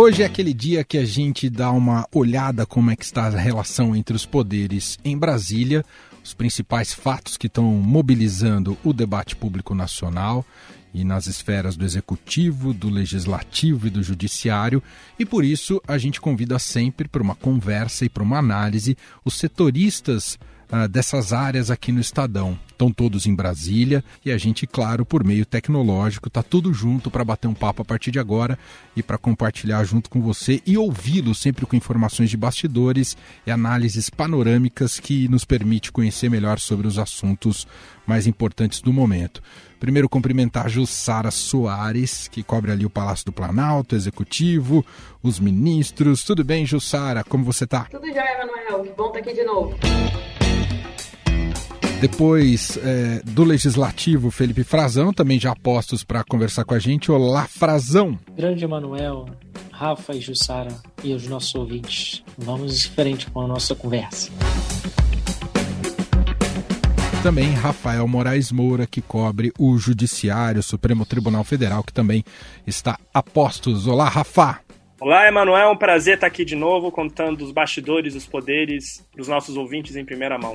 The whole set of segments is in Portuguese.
Hoje é aquele dia que a gente dá uma olhada como é que está a relação entre os poderes em Brasília, os principais fatos que estão mobilizando o debate público nacional e nas esferas do executivo, do legislativo e do judiciário, e por isso a gente convida sempre para uma conversa e para uma análise os setoristas ah, dessas áreas aqui no Estadão. Estão todos em Brasília e a gente, claro, por meio tecnológico, está tudo junto para bater um papo a partir de agora e para compartilhar junto com você e ouvi-lo sempre com informações de bastidores e análises panorâmicas que nos permite conhecer melhor sobre os assuntos mais importantes do momento. Primeiro, cumprimentar a Jussara Soares, que cobre ali o Palácio do Planalto, Executivo, os ministros. Tudo bem, Jussara? Como você está? Tudo jóia, Manuel. Que bom estar aqui de novo. Depois é, do Legislativo, Felipe Frazão, também já postos para conversar com a gente. Olá, Frazão! Grande Emanuel, Rafa e Jussara e os nossos ouvintes. Vamos em frente com a nossa conversa. Também Rafael Moraes Moura, que cobre o Judiciário, Supremo Tribunal Federal, que também está a postos. Olá, Rafa! Olá, Emanuel, é um prazer estar aqui de novo, contando os bastidores, os poderes dos nossos ouvintes em primeira mão.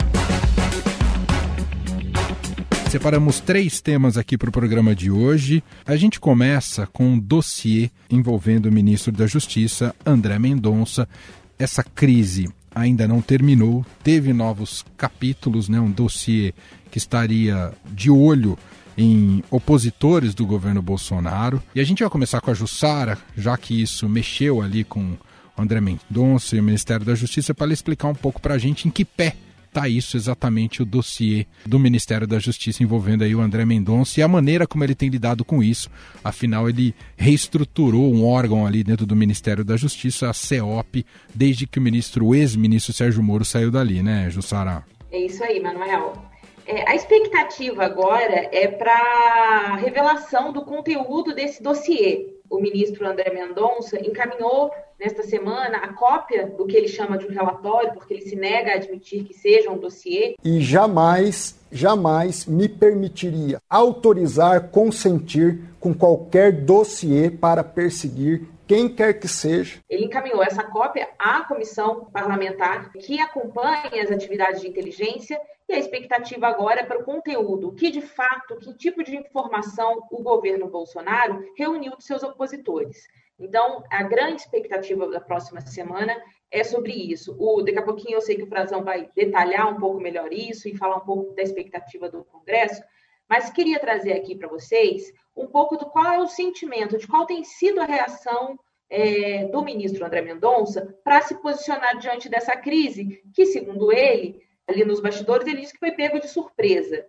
Separamos três temas aqui para o programa de hoje. A gente começa com um dossiê envolvendo o ministro da Justiça, André Mendonça. Essa crise ainda não terminou, teve novos capítulos, né? um dossiê que estaria de olho em opositores do governo Bolsonaro. E a gente vai começar com a Jussara, já que isso mexeu ali com André Mendonça e o Ministério da Justiça, para explicar um pouco para a gente em que pé está isso exatamente o dossiê do Ministério da Justiça envolvendo aí o André Mendonça e a maneira como ele tem lidado com isso. Afinal, ele reestruturou um órgão ali dentro do Ministério da Justiça, a CEOP, desde que o ministro, o ex-ministro Sérgio Moro saiu dali, né, Jussara? É isso aí, Manuel. É, a expectativa agora é para revelação do conteúdo desse dossiê. O ministro André Mendonça encaminhou nesta semana a cópia do que ele chama de um relatório, porque ele se nega a admitir que seja um dossiê. E jamais, jamais me permitiria autorizar, consentir com qualquer dossiê para perseguir quem quer que seja. Ele encaminhou essa cópia à comissão parlamentar que acompanha as atividades de inteligência e a expectativa agora é para o conteúdo, que de fato, que tipo de informação o governo Bolsonaro reuniu de seus opositores. Então, a grande expectativa da próxima semana é sobre isso. O, daqui a pouquinho eu sei que o Frazão vai detalhar um pouco melhor isso e falar um pouco da expectativa do Congresso, mas queria trazer aqui para vocês um pouco do qual é o sentimento, de qual tem sido a reação é, do ministro André Mendonça para se posicionar diante dessa crise, que, segundo ele, ali nos bastidores, ele disse que foi pego de surpresa.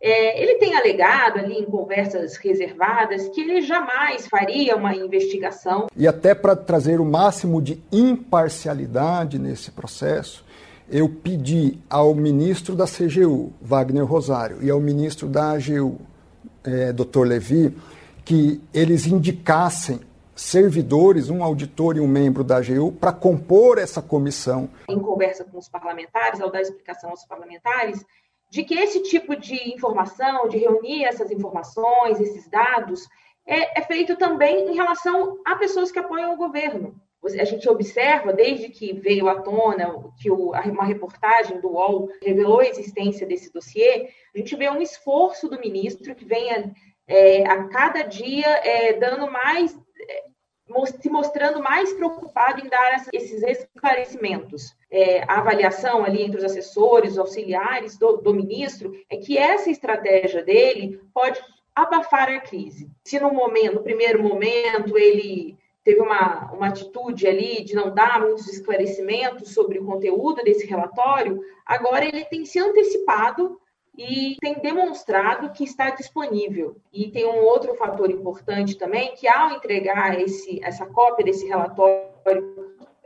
É, ele tem alegado ali em conversas reservadas que ele jamais faria uma investigação. E até para trazer o máximo de imparcialidade nesse processo, eu pedi ao ministro da CGU, Wagner Rosário, e ao ministro da AGU, é. Levi, que eles indicassem servidores, um auditor e um membro da AGU, para compor essa comissão. Em conversa com os parlamentares, ao dar explicação aos parlamentares, de que esse tipo de informação, de reunir essas informações, esses dados, é, é feito também em relação a pessoas que apoiam o governo. A gente observa, desde que veio à tona, que o, uma reportagem do UOL revelou a existência desse dossiê, a gente vê um esforço do ministro que vem a, é, a cada dia é, dando mais, é, se mostrando mais preocupado em dar esses esclarecimentos é, a avaliação ali entre os assessores, os auxiliares do, do ministro, é que essa estratégia dele pode abafar a crise. Se no momento, no primeiro momento, ele teve uma, uma atitude ali de não dar muitos esclarecimentos sobre o conteúdo desse relatório, agora ele tem se antecipado e tem demonstrado que está disponível. E tem um outro fator importante também, que ao entregar esse, essa cópia desse relatório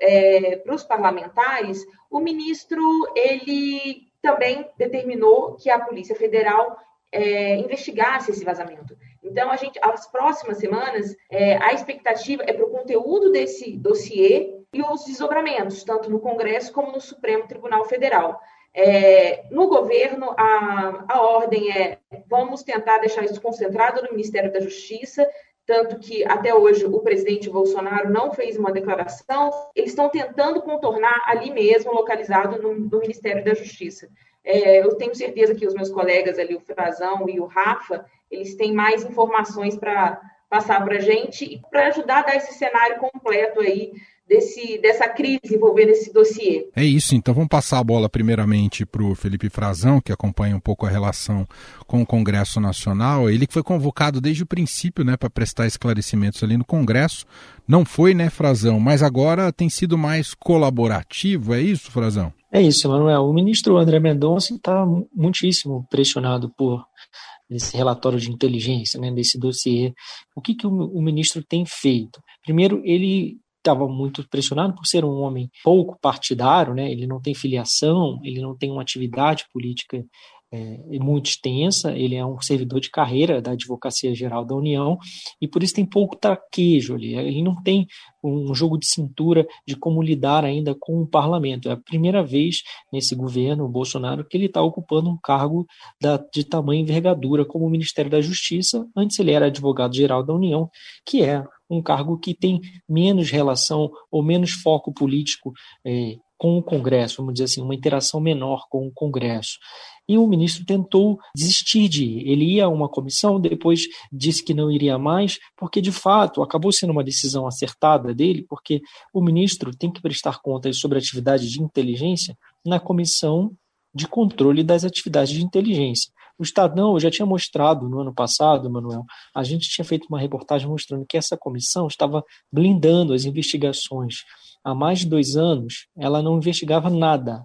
é, para os parlamentares, o ministro ele também determinou que a Polícia Federal é, investigasse esse vazamento. Então, a gente, as próximas semanas, é, a expectativa é para o conteúdo desse dossiê e os desdobramentos, tanto no Congresso como no Supremo Tribunal Federal. É, no governo, a, a ordem é: vamos tentar deixar isso concentrado no Ministério da Justiça, tanto que até hoje o presidente Bolsonaro não fez uma declaração, eles estão tentando contornar ali mesmo, localizado no, no Ministério da Justiça. É, eu tenho certeza que os meus colegas ali, o Frazão e o Rafa, eles têm mais informações para passar para a gente e para ajudar a dar esse cenário completo aí desse, dessa crise envolvendo esse dossiê. É isso, então vamos passar a bola primeiramente para o Felipe Frazão, que acompanha um pouco a relação com o Congresso Nacional. Ele que foi convocado desde o princípio né, para prestar esclarecimentos ali no Congresso. Não foi, né, Frazão? Mas agora tem sido mais colaborativo, é isso, Frazão? É isso, Emanuel. O ministro André Mendonça está muitíssimo pressionado por esse relatório de inteligência, né, desse dossiê. O que, que o, o ministro tem feito? Primeiro, ele estava muito pressionado por ser um homem pouco partidário, né? ele não tem filiação, ele não tem uma atividade política é, muito extensa, ele é um servidor de carreira da Advocacia Geral da União e por isso tem pouco traquejo ali. Ele não tem um jogo de cintura de como lidar ainda com o parlamento. É a primeira vez nesse governo Bolsonaro que ele está ocupando um cargo da, de tamanha envergadura como o Ministério da Justiça. Antes ele era advogado-geral da União, que é um cargo que tem menos relação ou menos foco político é, com o Congresso, vamos dizer assim, uma interação menor com o Congresso. E o ministro tentou desistir de ir. Ele ia a uma comissão, depois disse que não iria mais, porque de fato acabou sendo uma decisão acertada dele, porque o ministro tem que prestar contas sobre atividade de inteligência na comissão de controle das atividades de inteligência. O Estadão já tinha mostrado no ano passado, Manuel, a gente tinha feito uma reportagem mostrando que essa comissão estava blindando as investigações. Há mais de dois anos, ela não investigava nada.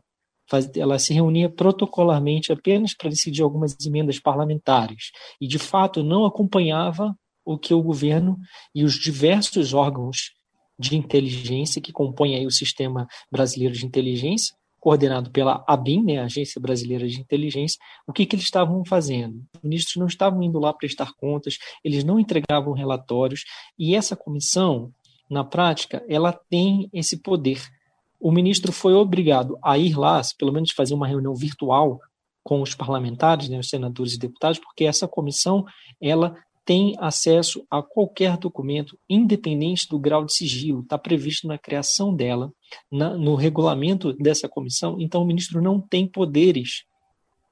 Ela se reunia protocolarmente apenas para decidir algumas emendas parlamentares e, de fato, não acompanhava o que o governo e os diversos órgãos de inteligência que compõem aí o sistema brasileiro de inteligência coordenado pela ABIN, né, Agência Brasileira de Inteligência, o que, que eles estavam fazendo? Os ministros não estavam indo lá prestar contas, eles não entregavam relatórios, e essa comissão, na prática, ela tem esse poder. O ministro foi obrigado a ir lá, pelo menos fazer uma reunião virtual com os parlamentares, né, os senadores e deputados, porque essa comissão ela tem acesso a qualquer documento, independente do grau de sigilo, está previsto na criação dela, na, no regulamento dessa comissão, então o ministro não tem poderes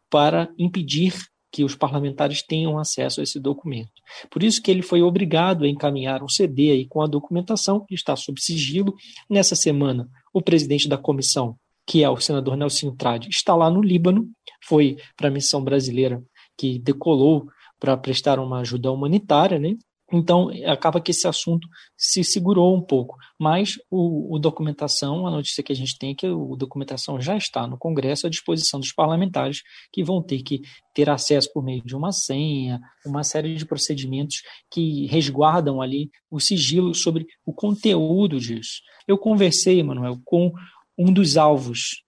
para impedir que os parlamentares tenham acesso a esse documento. Por isso que ele foi obrigado a encaminhar um CD aí com a documentação que está sob sigilo. Nessa semana, o presidente da comissão, que é o senador Nelson Trade, está lá no Líbano, foi para a missão brasileira que decolou para prestar uma ajuda humanitária, né? Então, acaba que esse assunto se segurou um pouco. Mas o, o, documentação, a notícia que a gente tem é que o documentação já está no Congresso à disposição dos parlamentares, que vão ter que ter acesso por meio de uma senha, uma série de procedimentos que resguardam ali o sigilo sobre o conteúdo disso. Eu conversei, Manuel, com um dos alvos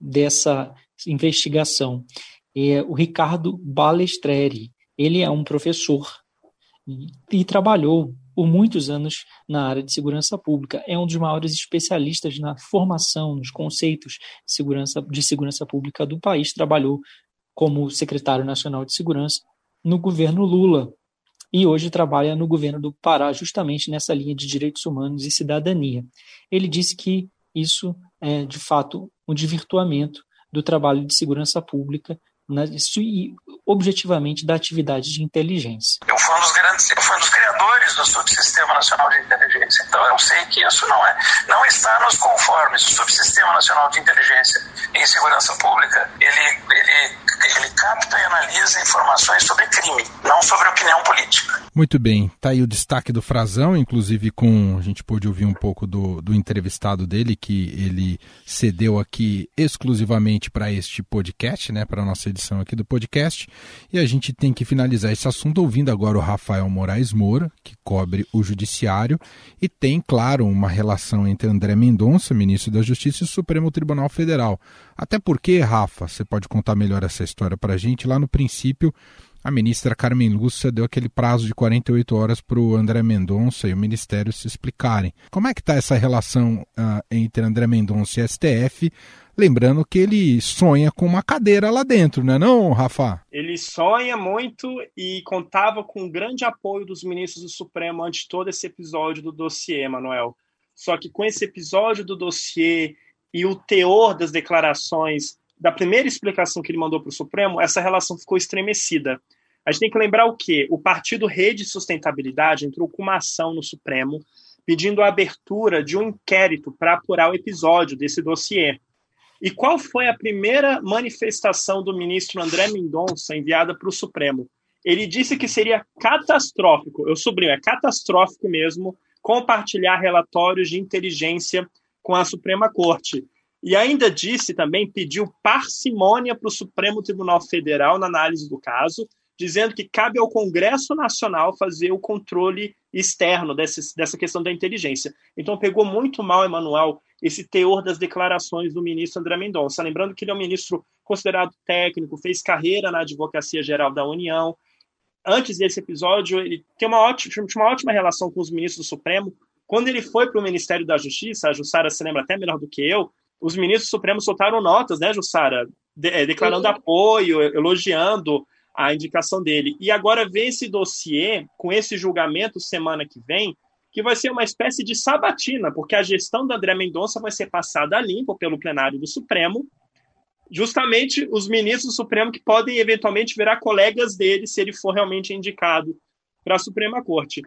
dessa investigação, é o Ricardo Balestreri. Ele é um professor e, trabalhou por muitos anos na área de segurança pública. É um dos maiores especialistas na formação, nos conceitos de segurança, de segurança pública do país. Trabalhou como secretário nacional de segurança no governo Lula e hoje trabalha no governo do Pará, justamente nessa linha de direitos humanos e cidadania. Ele disse que isso é, de fato, um desvirtuamento do trabalho de segurança pública né, e objetivamente da atividade de inteligência. Eu fui um dos grandes, eu fui um dos criadores do Subsistema Nacional de Inteligência. Então eu sei que isso não é, não está nos conformes. O Subsistema Nacional de Inteligência em Segurança Pública, ele, ele, ele capta e analisa informações sobre crime, não sobre opinião política. Muito bem, tá aí o destaque do Frazão, inclusive com a gente pôde ouvir um pouco do, do entrevistado dele que ele cedeu aqui exclusivamente para este podcast, né, para nossa edição aqui do podcast. E a gente tem que finalizar esse assunto ouvindo agora o Rafael Moraes Moura, que cobre o Judiciário, e tem, claro, uma relação entre André Mendonça, ministro da Justiça, e o Supremo Tribunal Federal. Até porque, Rafa, você pode contar melhor essa história para a gente, lá no princípio a ministra Carmen Lúcia deu aquele prazo de 48 horas para o André Mendonça e o Ministério se explicarem. Como é que está essa relação uh, entre André Mendonça e STF? Lembrando que ele sonha com uma cadeira lá dentro, não é não, Rafa? Ele sonha muito e contava com o grande apoio dos ministros do Supremo antes de todo esse episódio do dossiê, Manuel. Só que com esse episódio do dossiê e o teor das declarações da primeira explicação que ele mandou para o Supremo, essa relação ficou estremecida. A gente tem que lembrar o quê? O partido Rede Sustentabilidade entrou com uma ação no Supremo pedindo a abertura de um inquérito para apurar o episódio desse dossiê. E qual foi a primeira manifestação do ministro André Mendonça enviada para o Supremo? Ele disse que seria catastrófico, eu sublinho, é catastrófico mesmo, compartilhar relatórios de inteligência com a Suprema Corte. E ainda disse também, pediu parcimônia para o Supremo Tribunal Federal na análise do caso, dizendo que cabe ao Congresso Nacional fazer o controle externo desse, dessa questão da inteligência. Então pegou muito mal, Emanuel, esse teor das declarações do ministro André Mendonça. Lembrando que ele é um ministro considerado técnico, fez carreira na Advocacia Geral da União. Antes desse episódio, ele tem uma ótima, uma ótima relação com os ministros do Supremo. Quando ele foi para o Ministério da Justiça, a Jussara se lembra até melhor do que eu, os ministros supremos soltaram notas, né, Jussara, de, é, declarando Sim. apoio, elogiando a indicação dele. E agora vem esse dossiê, com esse julgamento semana que vem, que vai ser uma espécie de sabatina, porque a gestão da André Mendonça vai ser passada a limpo pelo plenário do Supremo, justamente os ministros do Supremo que podem eventualmente virar colegas dele se ele for realmente indicado para a Suprema Corte.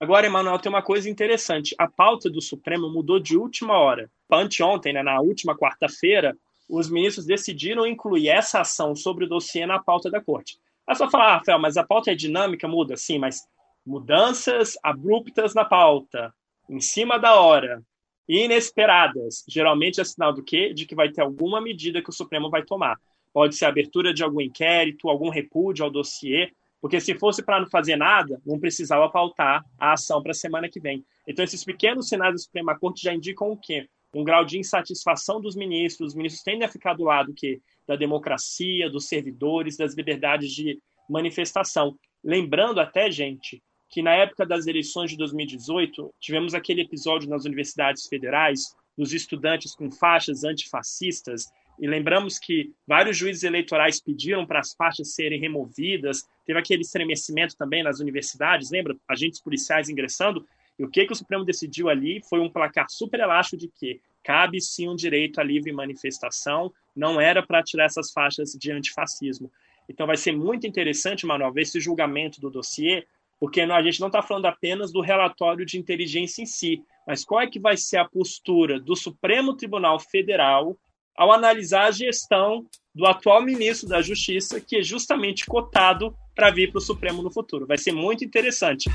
Agora, Emanuel, tem uma coisa interessante. A pauta do Supremo mudou de última hora. Anteontem, né, na última quarta-feira, os ministros decidiram incluir essa ação sobre o dossiê na pauta da corte. É só falar, ah, Rafael, mas a pauta é dinâmica, muda, sim, mas mudanças abruptas na pauta, em cima da hora, inesperadas, geralmente é sinal do quê? De que vai ter alguma medida que o Supremo vai tomar. Pode ser a abertura de algum inquérito, algum repúdio ao dossiê, porque se fosse para não fazer nada, não precisava pautar a ação para a semana que vem. Então, esses pequenos sinais da Suprema Corte já indicam o quê? Um grau de insatisfação dos ministros. Os ministros tendem a ficar do lado que da democracia, dos servidores, das liberdades de manifestação. Lembrando até, gente, que na época das eleições de 2018, tivemos aquele episódio nas universidades federais dos estudantes com faixas antifascistas, e lembramos que vários juízes eleitorais pediram para as faixas serem removidas, teve aquele estremecimento também nas universidades, lembra? Agentes policiais ingressando, e o que, que o Supremo decidiu ali foi um placar super elástico de que cabe sim um direito à livre manifestação, não era para tirar essas faixas de antifascismo. Então vai ser muito interessante, Manuel, ver esse julgamento do dossiê, porque a gente não está falando apenas do relatório de inteligência em si, mas qual é que vai ser a postura do Supremo Tribunal Federal ao analisar a gestão do atual ministro da Justiça, que é justamente cotado para vir para o Supremo no futuro. Vai ser muito interessante.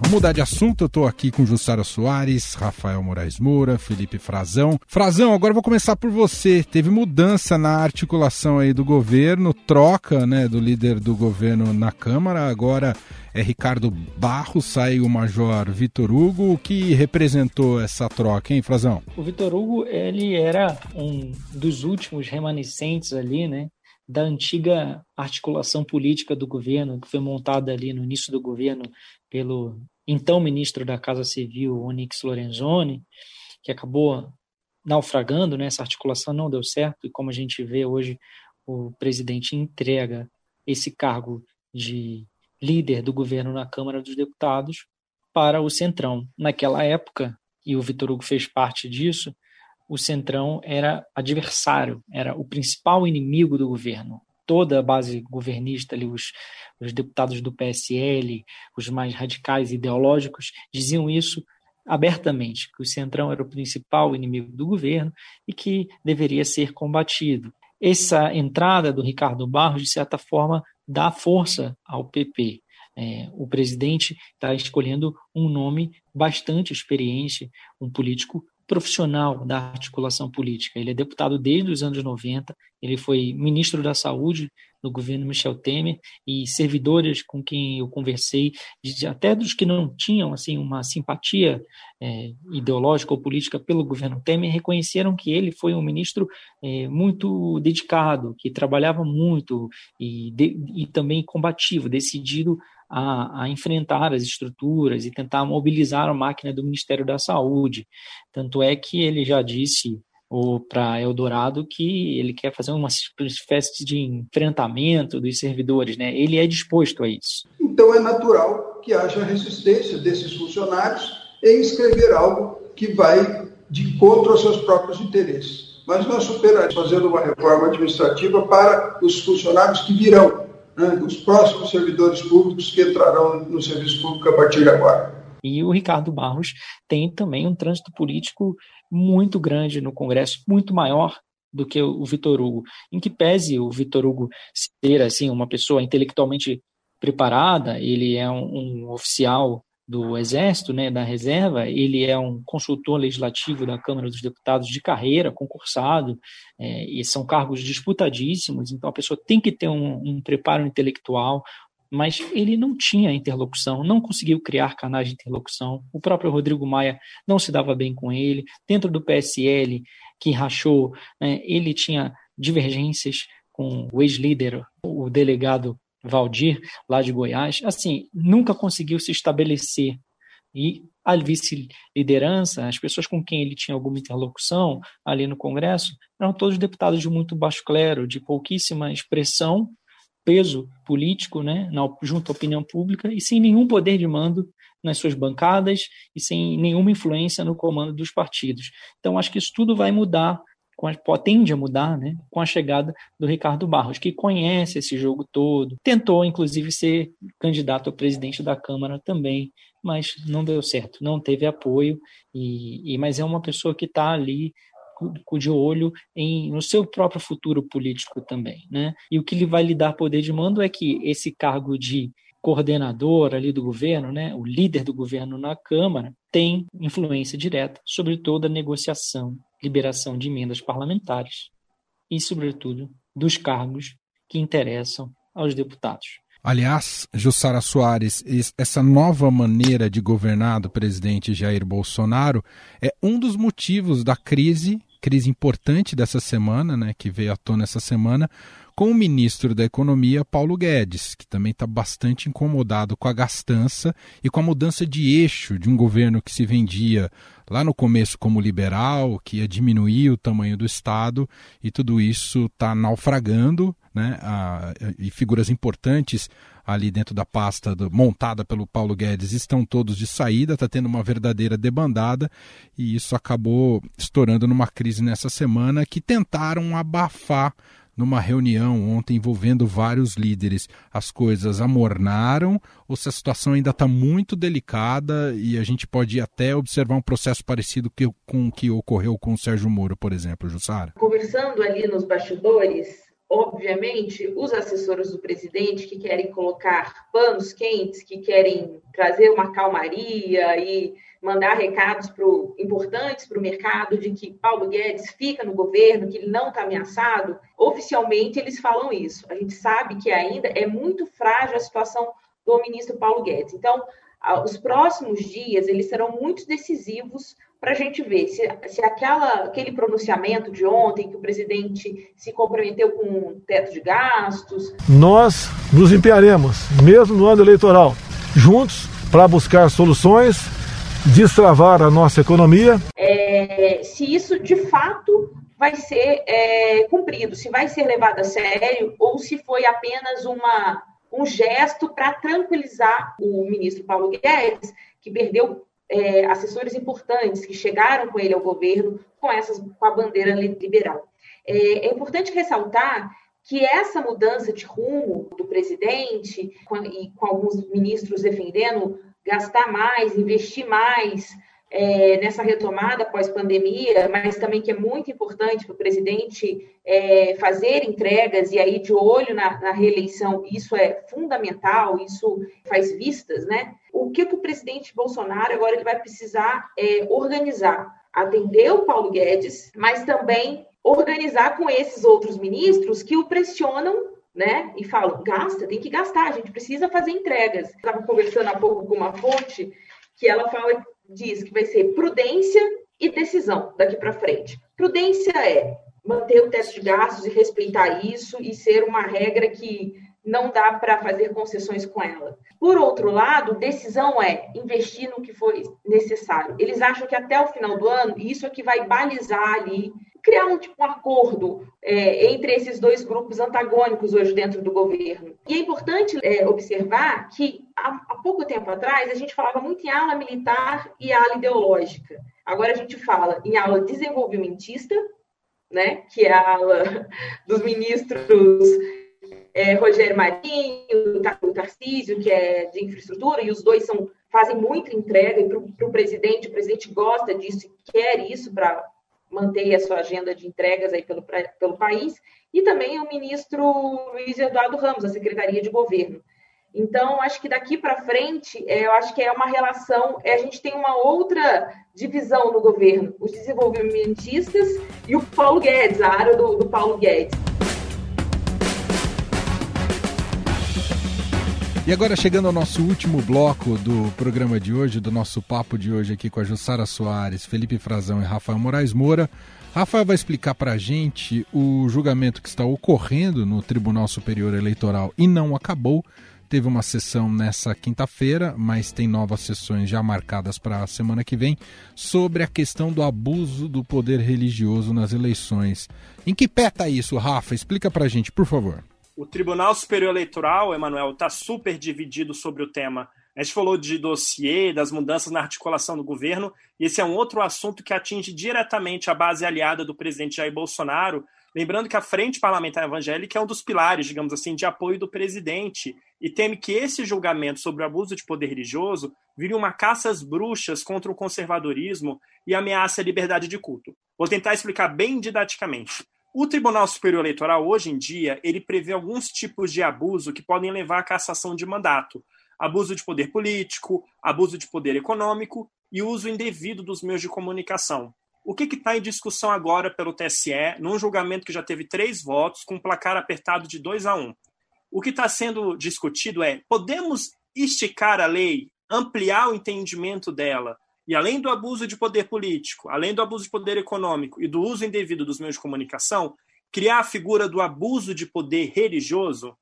Vamos mudar de assunto, eu estou aqui com Jussara Soares, Rafael Moraes Moura, Felipe Frazão. Frazão, agora eu vou começar por você. Teve mudança na articulação aí do governo, troca né, do líder do governo na Câmara, agora é Ricardo Barros, sai o Major Vitor Hugo. O que representou essa troca, hein, Frazão? O Vitor Hugo, ele era um dos últimos remanescentes ali, né, da antiga articulação política do governo, que foi montada ali no início do governo pelo então ministro da Casa Civil, Onyx Lorenzoni, que acabou naufragando, né? essa articulação não deu certo, e como a gente vê hoje, o presidente entrega esse cargo de líder do governo na Câmara dos Deputados para o Centrão. Naquela época, e o Vitor Hugo fez parte disso, o Centrão era adversário, era o principal inimigo do governo toda a base governista, ali, os, os deputados do PSL, os mais radicais ideológicos, diziam isso abertamente, que o Centrão era o principal inimigo do governo e que deveria ser combatido. Essa entrada do Ricardo Barros, de certa forma, dá força ao PP. É, o presidente está escolhendo um nome bastante experiente, um político profissional da articulação política. Ele é deputado desde os anos 90, ele foi ministro da Saúde no governo Michel Temer e servidores com quem eu conversei, até dos que não tinham assim uma simpatia é, ideológica ou política pelo governo Temer, reconheceram que ele foi um ministro é, muito dedicado, que trabalhava muito e, de, e também combativo, decidido a, a, enfrentar as estruturas e tentar mobilizar a máquina do Ministério da Saúde. Tanto é que ele já disse para Eldorado que ele quer fazer uma espécie de enfrentamento dos servidores, né? Ele é disposto a isso. Então é natural que haja resistência desses funcionários em escrever algo que vai de encontro aos seus próprios interesses. Mas nós superaremos fazendo uma reforma administrativa para os funcionários que virão, né? os próximos servidores públicos que entrarão no serviço público a partir de agora. E o Ricardo Barros tem também um trânsito político muito grande no Congresso, muito maior do que o Vitor Hugo. Em que pese o Vitor Hugo ser assim uma pessoa intelectualmente preparada, ele é um, um oficial do Exército, né, da reserva, ele é um consultor legislativo da Câmara dos Deputados de carreira, concursado, é, e são cargos disputadíssimos, então a pessoa tem que ter um, um preparo intelectual, mas ele não tinha interlocução, não conseguiu criar canais de interlocução. O próprio Rodrigo Maia não se dava bem com ele. Dentro do PSL, que rachou, né, ele tinha divergências com o ex-líder, o delegado Valdir, lá de Goiás. Assim, nunca conseguiu se estabelecer. E a vice-liderança, as pessoas com quem ele tinha alguma interlocução ali no Congresso, eram todos deputados de muito baixo clero, de pouquíssima expressão peso político né, na, junto à opinião pública e sem nenhum poder de mando nas suas bancadas e sem nenhuma influência no comando dos partidos. Então, acho que isso tudo vai mudar, a, tende a mudar né, com a chegada do Ricardo Barros, que conhece esse jogo todo, tentou, inclusive, ser candidato a presidente da Câmara também, mas não deu certo, não teve apoio, e, e mas é uma pessoa que está ali de olho em, no seu próprio futuro político também. Né? E o que lhe vai lhe dar poder de mando é que esse cargo de coordenador ali do governo, né, o líder do governo na Câmara, tem influência direta sobre toda a negociação, liberação de emendas parlamentares e, sobretudo, dos cargos que interessam aos deputados. Aliás, Jussara Soares, essa nova maneira de governar do presidente Jair Bolsonaro é um dos motivos da crise, crise importante dessa semana, né, que veio à tona essa semana, com o ministro da Economia, Paulo Guedes, que também está bastante incomodado com a gastança e com a mudança de eixo de um governo que se vendia lá no começo como liberal, que ia diminuir o tamanho do Estado, e tudo isso está naufragando né, a, e figuras importantes ali dentro da pasta do, montada pelo Paulo Guedes estão todos de saída, está tendo uma verdadeira debandada e isso acabou estourando numa crise nessa semana que tentaram abafar numa reunião ontem envolvendo vários líderes. As coisas amornaram ou se a situação ainda está muito delicada e a gente pode até observar um processo parecido que, com o que ocorreu com o Sérgio Moro, por exemplo, Jussara? Conversando ali nos bastidores, obviamente, os assessores do presidente que querem colocar panos quentes, que querem trazer uma calmaria e mandar recados pro, importantes para o mercado de que Paulo Guedes fica no governo, que ele não está ameaçado, oficialmente eles falam isso. A gente sabe que ainda é muito frágil a situação do ministro Paulo Guedes. Então, os próximos dias eles serão muito decisivos para a gente ver se, se aquela, aquele pronunciamento de ontem, que o presidente se comprometeu com um teto de gastos. Nós nos empenharemos, mesmo no ano eleitoral, juntos para buscar soluções, destravar a nossa economia. É, se isso de fato vai ser é, cumprido, se vai ser levado a sério ou se foi apenas uma, um gesto para tranquilizar o ministro Paulo Guedes, que perdeu é, assessores importantes que chegaram com ele ao governo com, essas, com a bandeira liberal. É, é importante ressaltar que essa mudança de rumo do presidente, com, e com alguns ministros defendendo gastar mais, investir mais, é, nessa retomada pós-pandemia, mas também que é muito importante para o presidente é, fazer entregas e aí de olho na, na, reeleição, isso é fundamental, isso faz vistas, né? O que, que o presidente Bolsonaro agora ele vai precisar é, organizar? atender o Paulo Guedes, mas também organizar com esses outros ministros que o pressionam né? E falam, gasta, tem que gastar, a gente precisa fazer entregas. Estava conversando há pouco com uma fonte que ela fala, diz que vai ser prudência e decisão daqui para frente. Prudência é manter o teto de gastos e respeitar isso e ser uma regra que não dá para fazer concessões com ela. Por outro lado, decisão é investir no que for necessário. Eles acham que até o final do ano, isso é que vai balizar ali, criar um tipo um acordo é, entre esses dois grupos antagônicos hoje dentro do governo. E é importante é, observar que há, há pouco tempo atrás a gente falava muito em ala militar e ala ideológica. Agora a gente fala em ala desenvolvimentista, né, que é a ala dos ministros é, Rogério Marinho, o Tarcísio, que é de infraestrutura, e os dois são, fazem muita entrega para o presidente, o presidente gosta disso e quer isso para manter a sua agenda de entregas aí pelo, pelo país, e também o ministro Luiz Eduardo Ramos, da Secretaria de Governo. Então, acho que daqui para frente, é, eu acho que é uma relação, é, a gente tem uma outra divisão no governo, os desenvolvimentistas e o Paulo Guedes, a área do, do Paulo Guedes. E agora chegando ao nosso último bloco do programa de hoje, do nosso papo de hoje aqui com a Jussara Soares, Felipe Frazão e Rafael Moraes Moura. Rafael vai explicar para a gente o julgamento que está ocorrendo no Tribunal Superior Eleitoral e não acabou. Teve uma sessão nessa quinta-feira, mas tem novas sessões já marcadas para a semana que vem sobre a questão do abuso do poder religioso nas eleições. Em que pé está isso, Rafa? Explica para a gente, por favor. O Tribunal Superior Eleitoral, Emanuel, está super dividido sobre o tema. A gente falou de dossiê, das mudanças na articulação do governo, e esse é um outro assunto que atinge diretamente a base aliada do presidente Jair Bolsonaro. Lembrando que a Frente Parlamentar Evangélica é um dos pilares, digamos assim, de apoio do presidente, e teme que esse julgamento sobre o abuso de poder religioso vire uma caça às bruxas contra o conservadorismo e ameace a liberdade de culto. Vou tentar explicar bem didaticamente. O Tribunal Superior Eleitoral, hoje em dia, ele prevê alguns tipos de abuso que podem levar à cassação de mandato. Abuso de poder político, abuso de poder econômico e uso indevido dos meios de comunicação. O que está em discussão agora pelo TSE, num julgamento que já teve três votos, com um placar apertado de 2 a 1? Um? O que está sendo discutido é: podemos esticar a lei, ampliar o entendimento dela, e além do abuso de poder político, além do abuso de poder econômico e do uso indevido dos meios de comunicação, criar a figura do abuso de poder religioso,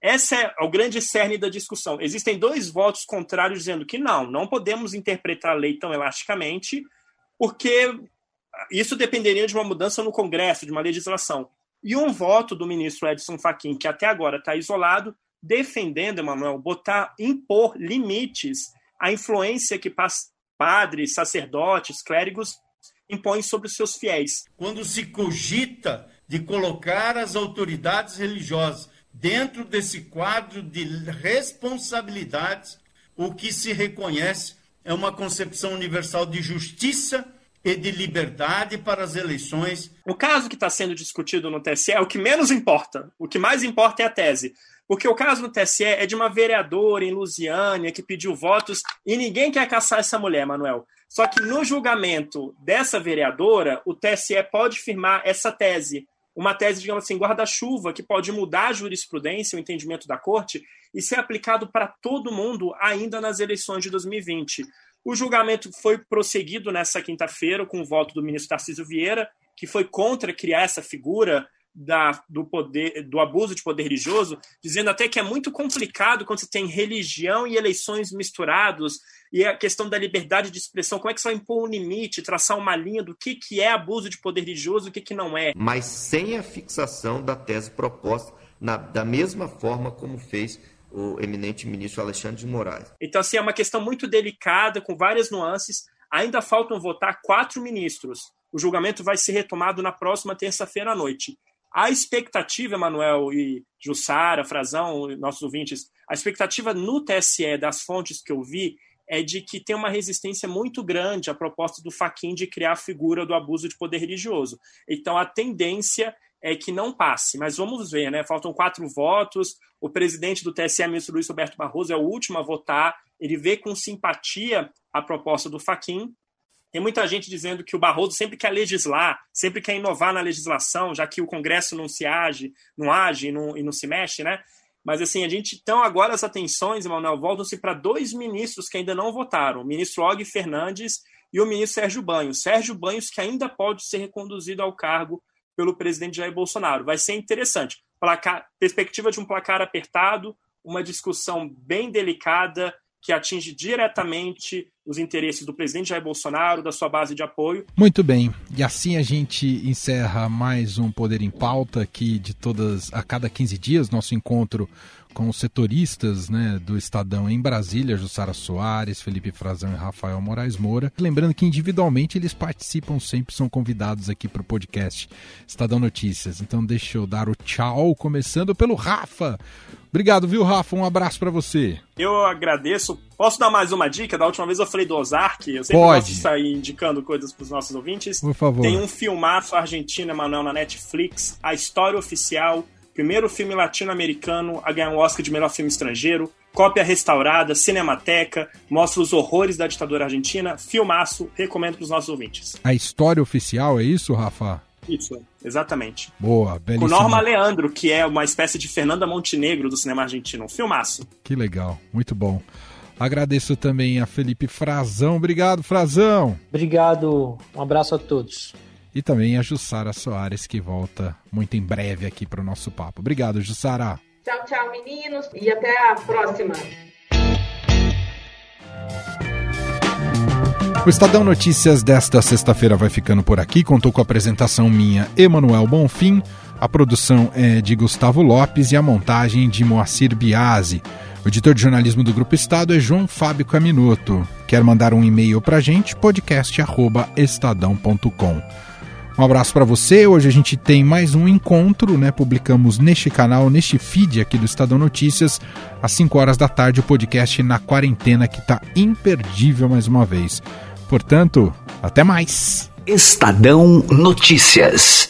essa é o grande cerne da discussão. Existem dois votos contrários dizendo que não, não podemos interpretar a lei tão elasticamente, porque isso dependeria de uma mudança no Congresso, de uma legislação. E um voto do ministro Edson Fachin, que até agora está isolado, defendendo, Emanuel, botar, impor limites à influência que padres, sacerdotes, clérigos impõem sobre os seus fiéis. Quando se cogita de colocar as autoridades religiosas dentro desse quadro de responsabilidades, o que se reconhece é uma concepção universal de justiça e de liberdade para as eleições. O caso que está sendo discutido no TSE é o que menos importa. O que mais importa é a tese. Porque o caso no TSE é de uma vereadora em Lusiânia que pediu votos e ninguém quer caçar essa mulher, Manuel. Só que no julgamento dessa vereadora, o TSE pode firmar essa tese. Uma tese, digamos assim, guarda-chuva, que pode mudar a jurisprudência, o entendimento da corte, e ser aplicado para todo mundo ainda nas eleições de 2020. O julgamento foi prosseguido nessa quinta-feira com o voto do ministro Tarcísio Vieira, que foi contra criar essa figura da, do poder, do abuso de poder religioso, dizendo até que é muito complicado quando você tem religião e eleições misturados e a questão da liberdade de expressão, como é que você vai impor um limite, traçar uma linha do que, que é abuso de poder religioso e o que, que não é. Mas sem a fixação da tese proposta, na, da mesma forma como fez o eminente ministro Alexandre de Moraes. Então, assim, é uma questão muito delicada, com várias nuances. Ainda faltam votar quatro ministros. O julgamento vai ser retomado na próxima terça-feira à noite. A expectativa, Emanuel e Jussara, Frazão, nossos ouvintes, a expectativa no TSE, das fontes que eu vi, é de que tem uma resistência muito grande à proposta do Faquin de criar a figura do abuso de poder religioso. Então, a tendência é que não passe, mas vamos ver, né? Faltam quatro votos. O presidente do TSE, ministro Luiz Roberto Barroso, é o último a votar. Ele vê com simpatia a proposta do Faquin, Tem muita gente dizendo que o Barroso sempre quer legislar, sempre quer inovar na legislação, já que o Congresso não se age, não age e não, e não se mexe, né? Mas assim, a gente então agora as atenções, Emanuel, voltam-se para dois ministros que ainda não votaram, o ministro Og Fernandes e o ministro Sérgio Banhos. Sérgio Banhos que ainda pode ser reconduzido ao cargo pelo presidente Jair Bolsonaro. Vai ser interessante. Placar, perspectiva de um placar apertado, uma discussão bem delicada que atinge diretamente os interesses do presidente Jair Bolsonaro, da sua base de apoio. Muito bem. E assim a gente encerra mais um Poder em Pauta aqui de todas a cada 15 dias, nosso encontro com os setoristas né, do Estadão em Brasília, Jussara Soares, Felipe Frazão e Rafael Moraes Moura. Lembrando que individualmente eles participam sempre, são convidados aqui para o podcast Estadão Notícias. Então deixa eu dar o tchau, começando pelo Rafa. Obrigado, viu, Rafa? Um abraço para você. Eu agradeço. Posso dar mais uma dica? Da última vez eu falei do Ozark. Eu sempre Pode. gosto de sair indicando coisas para os nossos ouvintes. Por favor. Tem um filmaço argentino, Emanuel, na Netflix, A História Oficial primeiro filme latino-americano a ganhar um Oscar de melhor filme estrangeiro, cópia restaurada, cinemateca, mostra os horrores da ditadura argentina, filmaço, recomendo para os nossos ouvintes. A história oficial é isso, Rafa? Isso, exatamente. Boa, belíssimo. Com Norma Leandro, que é uma espécie de Fernanda Montenegro do cinema argentino, um filmaço. Que legal, muito bom. Agradeço também a Felipe Frazão. Obrigado, Frazão. Obrigado. Um abraço a todos e também a Jussara Soares, que volta muito em breve aqui para o nosso papo. Obrigado, Jussara. Tchau, tchau, meninos, e até a próxima. O Estadão Notícias desta sexta-feira vai ficando por aqui. Contou com a apresentação minha, Emanuel Bonfim. A produção é de Gustavo Lopes e a montagem de Moacir Biasi. O editor de jornalismo do Grupo Estado é João Fábio Caminoto. Quer mandar um e-mail para a gente? podcast.estadão.com. Um abraço para você. Hoje a gente tem mais um encontro, né? Publicamos neste canal, neste feed aqui do Estadão Notícias, às 5 horas da tarde, o podcast na quarentena que está imperdível mais uma vez. Portanto, até mais. Estadão Notícias.